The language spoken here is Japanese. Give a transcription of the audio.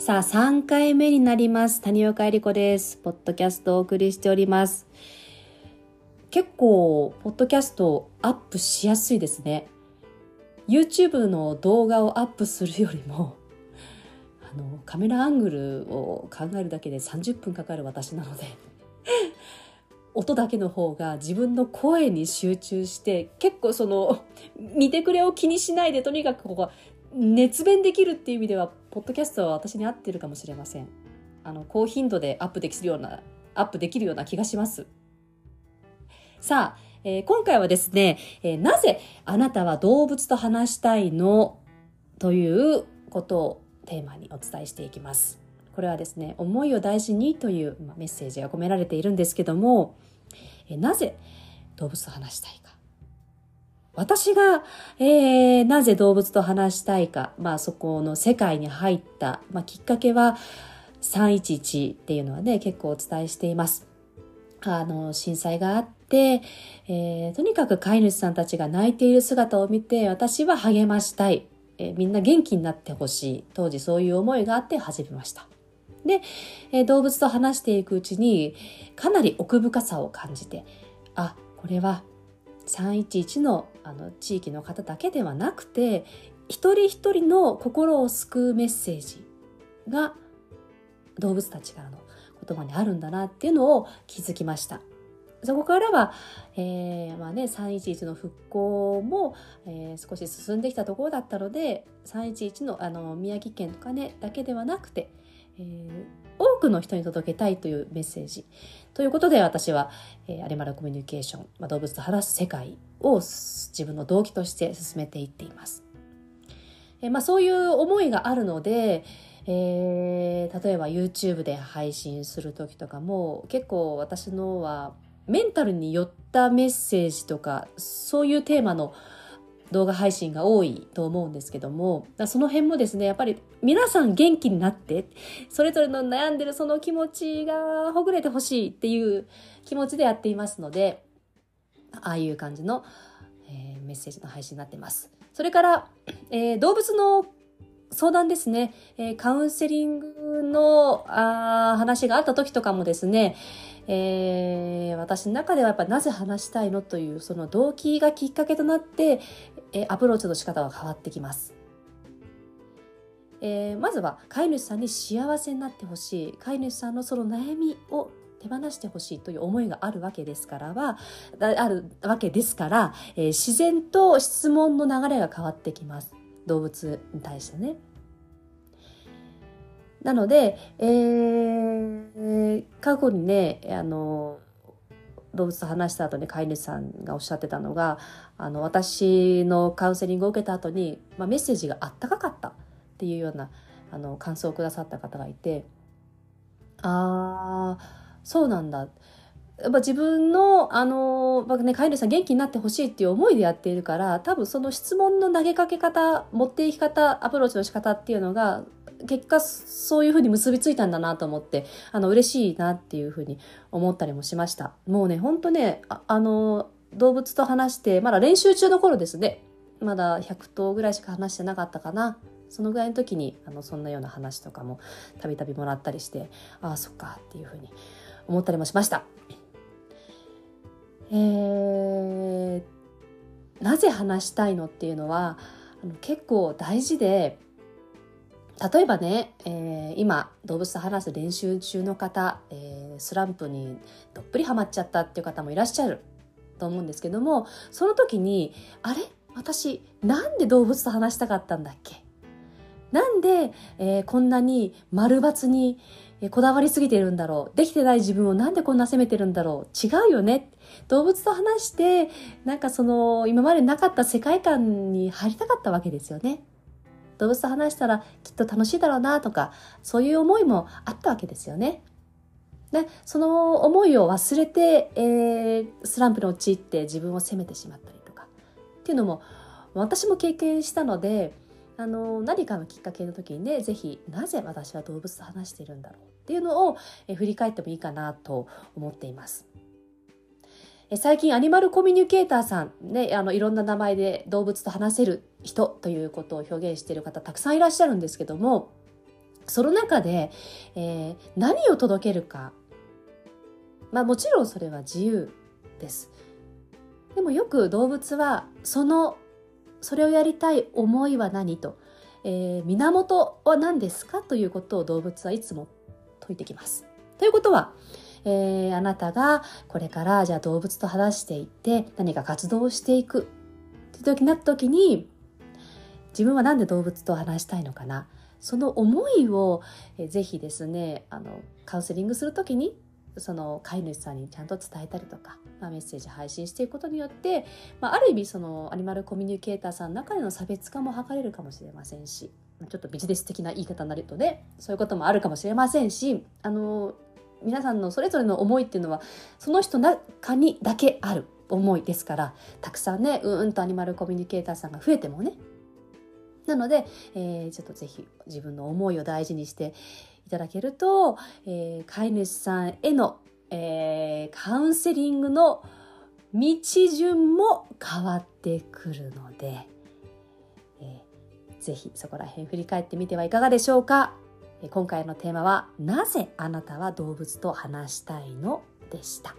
さあ、3回目になります。谷岡えり子です。ポッドキャストをお送りしております。結構、ポッドキャストアップしやすいですね。YouTube の動画をアップするよりも、あの、カメラアングルを考えるだけで30分かかる私なので、音だけの方が自分の声に集中して、結構その、見てくれを気にしないで、とにかくここ、熱弁できるっていう意味では、ポッドキャストは私に合ってるかもしれません。あの、高頻度でアップできるような、アップできるような気がします。さあ、えー今回はですね、えーなぜあなたは動物と話したいの？ということをテーマにお伝えしていきます。これはですね、思いを大事にというメッセージが込められているんですけども、えーなぜ動物と話したいか。私が、えーなぜ動物と話したいか、まあそこの世界に入った、まあ、きっかけは311っていうのはね、結構お伝えしています。あの、震災があって、えーとにかく飼い主さんたちが泣いている姿を見て、私は励ましたい。えーみんな元気になってほしい。当時そういう思いがあって始めました。で、えー動物と話していくうちに、かなり奥深さを感じて、あ、これは311のあの地域の方だけではなくて一人一人の心を救うメッセージが動物たちからの言葉にあるんだなっていうのを気づきました。そこからは、えーまあね、311の復興も、えー少し進んできたところだったので311のあの宮城県とかねだけではなくて、えー多くの人に届けたいというメッセージということで私は、えーアニマルコミュニケーション、まあ、動物と話す世界を自分の動機として進めていっています。えーまあ、そういう思いがあるので、えー例えば YouTube で配信する時とかも結構私のはメンタルに寄ったメッセージとかそういうテーマの動画配信が多いと思うんですけどもその辺もですねやっぱり皆さん元気になってそれぞれの悩んでるその気持ちがほぐれてほしいっていう気持ちでやっていますのでああいう感じの、えーメッセージの配信になってます。それから、えー動物の相談ですね、えーカウンセリングのあ話があった時とかもですね、えー私の中ではやっぱなぜ話したいのというその動機がきっかけとなって、えーアプローチの仕方が変わってきます。えーまずは飼い主さんに幸せになってほしい。飼い主さんのその悩みを手放してほしいという思いがあるわけですからはあるわけですから、えー自然と質問の流れが変わってきます。動物に対してね。なので、えー過去にねあの動物と話した後に飼い主さんがおっしゃってたのがあの私のカウンセリングを受けた後に、まあ、メッセージがあったかかったっていうようなあの感想をくださった方がいてああそうなんだやっぱ自分の、あの、まあね、飼い主さん元気になってほしいっていう思いでやっているから、多分その質問の投げかけ方、持っていき方、アプローチの仕方っていうのが、結果そういうふうに結びついたんだなと思って、あの、嬉しいなっていうふうに思ったりもしました。もうね、ほんとね、あの、動物と話して、まだ練習中の頃ですね。まだ100頭ぐらいしか話してなかったかな。そのぐらいの時に、あの、そんなような話とかもたびたびもらったりして、ああ、そっかっていうふうに思ったりもしました。えーなぜ話したいのっていうのは結構大事で例えばね、えー今動物と話す練習中の方、えースランプにどっぷりハマっちゃったっていう方もいらっしゃると思うんですけどもその時にあれ？私なんで動物と話したかったんだっけ？なんで、えーこんなに丸抜にこだわりすぎてるんだろう。できてない自分をなんでこんな責めてるんだろう。違うよね。動物と話してなんかその今までなかった世界観に入りたかったわけですよね。動物と話したらきっと楽しいだろうなとかそういう思いもあったわけですよね。でその思いを忘れて、えースランプに陥って自分を責めてしまったりとか。っていうのも私も経験したのであの何かのきっかけの時にねぜひなぜ私は動物と話しているんだろう。っていうのを、え振り返ってもいいかなと思っています。え最近アニマルコミュニケーターさんねあのいろんな名前で動物と話せる人ということを表現している方たくさんいらっしゃるんですけどもその中で、えー、何を届けるか。まあもちろんそれは自由です。でもよく動物はそのそれをやりたい思いは何と、えー、源は何ですかということを動物はいつもいてきます。ということは、えー、あなたがこれからじゃあ動物と話していって何か活動をしていく。って時になった時に自分は何で動物と話したいのかな。その思いを、えー、ぜひですねあのカウンセリングする時にその飼い主さんにちゃんと伝えたりとか、まあ、メッセージ配信していくことによって、まあ、ある意味そのアニマルコミュニケーターさんの中での差別化も図れるかもしれませんしちょっとビジネス的な言い方になるとねそういうこともあるかもしれませんしあの皆さんのそれぞれの思いっていうのはその人中にだけある思いですからたくさんねうんとアニマルコミュニケーターさんが増えてもね。なので、えー、ちょっとぜひ自分の思いを大事にしていただけると、えー、飼い主さんへの、えー、カウンセリングの道順も変わってくるので、えー、ぜひそこら辺振り返ってみてはいかがでしょうか。今回のテーマは、なぜあなたは動物と話したいの？でした。